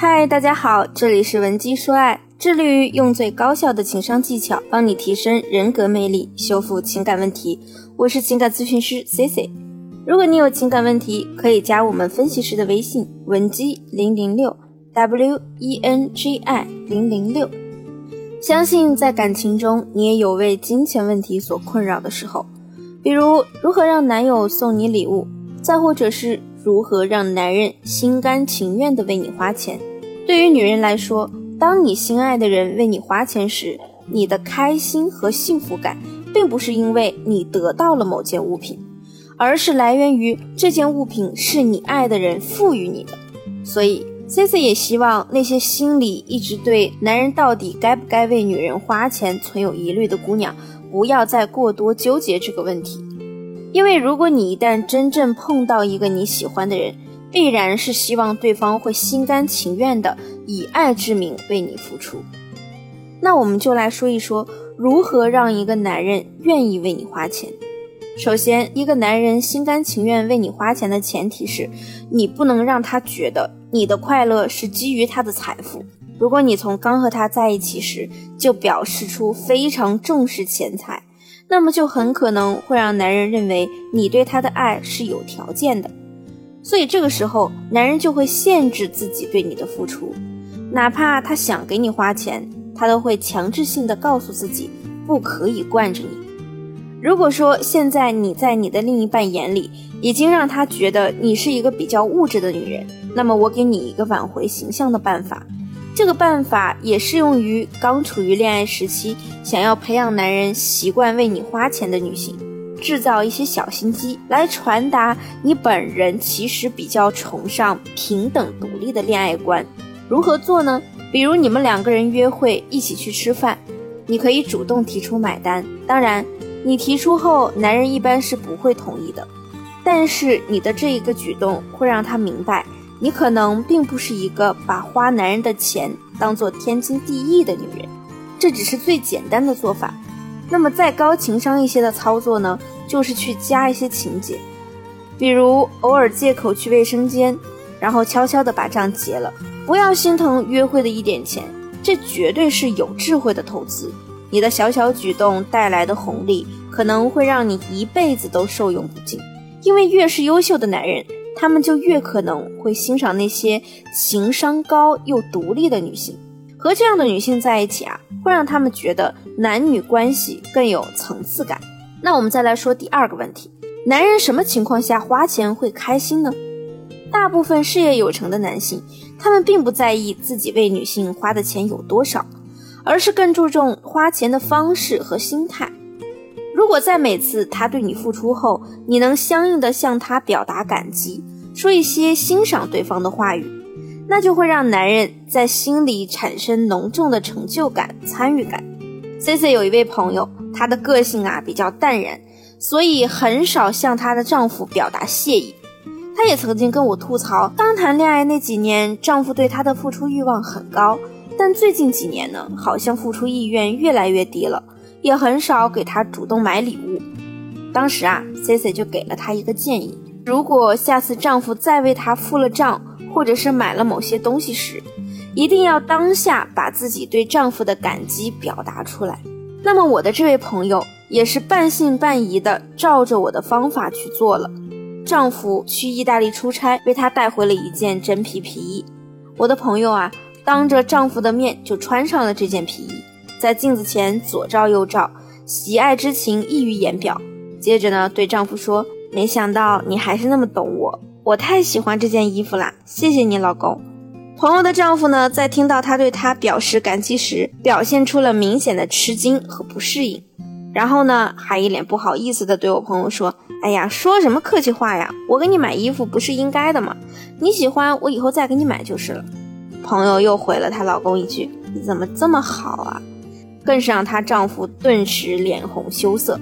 嗨，大家好，这里是文姬说爱，致力于用最高效的情商技巧帮你提升人格魅力，修复情感问题。我是情感咨询师 C C。如果你有情感问题，可以加我们分析师的微信文姬零零六 W E N G I 零零六。相信在感情中，你也有为金钱问题所困扰的时候，比如如何让男友送你礼物，再或者是如何让男人心甘情愿的为你花钱。对于女人来说，当你心爱的人为你花钱时，你的开心和幸福感，并不是因为你得到了某件物品，而是来源于这件物品是你爱的人赋予你的。所以。，Cici 也希望那些心里一直对男人到底该不该为女人花钱存有疑虑的姑娘，不要再过多纠结这个问题。因为如果你一旦真正碰到一个你喜欢的人，必然是希望对方会心甘情愿的以爱之名为你付出。那我们就来说一说，如何让一个男人愿意为你花钱。首先，一个男人心甘情愿为你花钱的前提是，你不能让他觉得你的快乐是基于他的财富。如果你从刚和他在一起时就表示出非常重视钱财，那么就很可能会让男人认为你对他的爱是有条件的。所以这个时候，男人就会限制自己对你的付出，哪怕他想给你花钱，他都会强制性的告诉自己不可以惯着你。如果说现在你在你的另一半眼里已经让他觉得你是一个比较物质的女人，那么我给你一个挽回形象的办法。这个办法也适用于刚处于恋爱时期，想要培养男人习惯为你花钱的女性，制造一些小心机来传达你本人其实比较崇尚平等独立的恋爱观。如何做呢？比如你们两个人约会一起去吃饭，你可以主动提出买单，当然。你提出后，男人一般是不会同意的，但是你的这一个举动会让他明白，你可能并不是一个把花男人的钱当做天经地义的女人，这只是最简单的做法。那么再高情商一些的操作呢，就是去加一些情节，比如偶尔借口去卫生间，然后悄悄的把账结了，不要心疼约会的一点钱，这绝对是有智慧的投资。你的小小举动带来的红利，可能会让你一辈子都受用不尽。因为越是优秀的男人，他们就越可能会欣赏那些情商高又独立的女性。和这样的女性在一起啊，会让他们觉得男女关系更有层次感。那我们再来说第二个问题：男人什么情况下花钱会开心呢？大部分事业有成的男性，他们并不在意自己为女性花的钱有多少。而是更注重花钱的方式和心态。如果在每次他对你付出后，你能相应的向他表达感激，说一些欣赏对方的话语，那就会让男人在心里产生浓重的成就感、参与感。C C 有一位朋友，她的个性啊比较淡然，所以很少向她的丈夫表达谢意。她也曾经跟我吐槽，刚谈恋爱那几年，丈夫对她的付出欲望很高。但最近几年呢，好像付出意愿越来越低了，也很少给她主动买礼物。当时啊，C C 就给了她一个建议：如果下次丈夫再为她付了账，或者是买了某些东西时，一定要当下把自己对丈夫的感激表达出来。那么我的这位朋友也是半信半疑的照着我的方法去做了。丈夫去意大利出差，为她带回了一件真皮皮衣。我的朋友啊。当着丈夫的面就穿上了这件皮衣，在镜子前左照右照，喜爱之情溢于言表。接着呢，对丈夫说：“没想到你还是那么懂我，我太喜欢这件衣服啦，谢谢你，老公。”朋友的丈夫呢，在听到她对他表示感激时，表现出了明显的吃惊和不适应，然后呢，还一脸不好意思的对我朋友说：“哎呀，说什么客气话呀？我给你买衣服不是应该的吗？你喜欢，我以后再给你买就是了。”朋友又回了她老公一句：“你怎么这么好啊？”更是让她丈夫顿时脸红羞涩。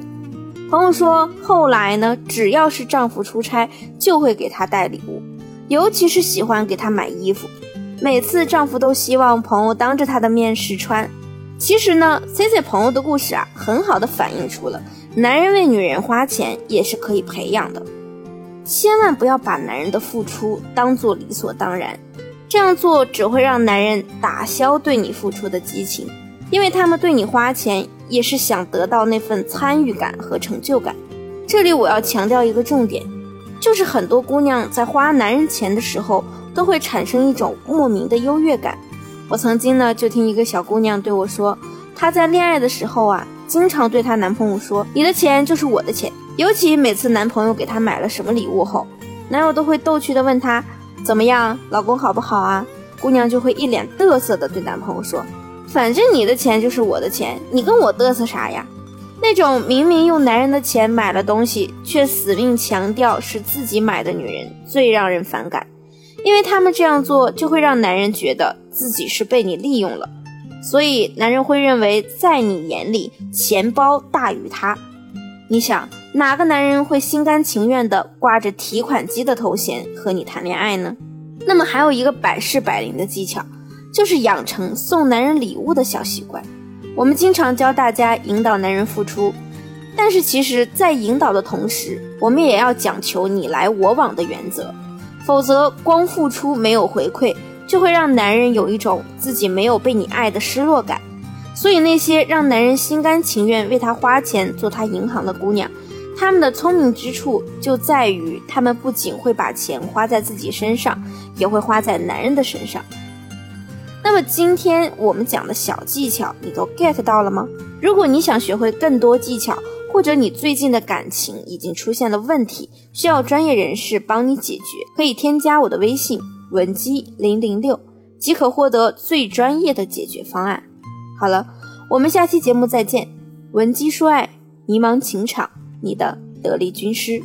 朋友说，后来呢，只要是丈夫出差，就会给她带礼物，尤其是喜欢给她买衣服。每次丈夫都希望朋友当着他的面试穿。其实呢，C C 朋友的故事啊，很好的反映出了男人为女人花钱也是可以培养的。千万不要把男人的付出当做理所当然。这样做只会让男人打消对你付出的激情，因为他们对你花钱也是想得到那份参与感和成就感。这里我要强调一个重点，就是很多姑娘在花男人钱的时候，都会产生一种莫名的优越感。我曾经呢就听一个小姑娘对我说，她在恋爱的时候啊，经常对她男朋友说：“你的钱就是我的钱。”尤其每次男朋友给她买了什么礼物后，男友都会逗趣的问她。怎么样，老公好不好啊？姑娘就会一脸嘚瑟的对男朋友说：“反正你的钱就是我的钱，你跟我嘚瑟啥呀？”那种明明用男人的钱买了东西，却死命强调是自己买的女人，最让人反感，因为他们这样做就会让男人觉得自己是被你利用了，所以男人会认为在你眼里钱包大于他。你想？哪个男人会心甘情愿地挂着提款机的头衔和你谈恋爱呢？那么还有一个百试百灵的技巧，就是养成送男人礼物的小习惯。我们经常教大家引导男人付出，但是其实，在引导的同时，我们也要讲求你来我往的原则，否则光付出没有回馈，就会让男人有一种自己没有被你爱的失落感。所以那些让男人心甘情愿为他花钱做他银行的姑娘。他们的聪明之处就在于，他们不仅会把钱花在自己身上，也会花在男人的身上。那么今天我们讲的小技巧，你都 get 到了吗？如果你想学会更多技巧，或者你最近的感情已经出现了问题，需要专业人士帮你解决，可以添加我的微信文姬零零六，即可获得最专业的解决方案。好了，我们下期节目再见。文姬说爱，迷茫情场。你的得力军师。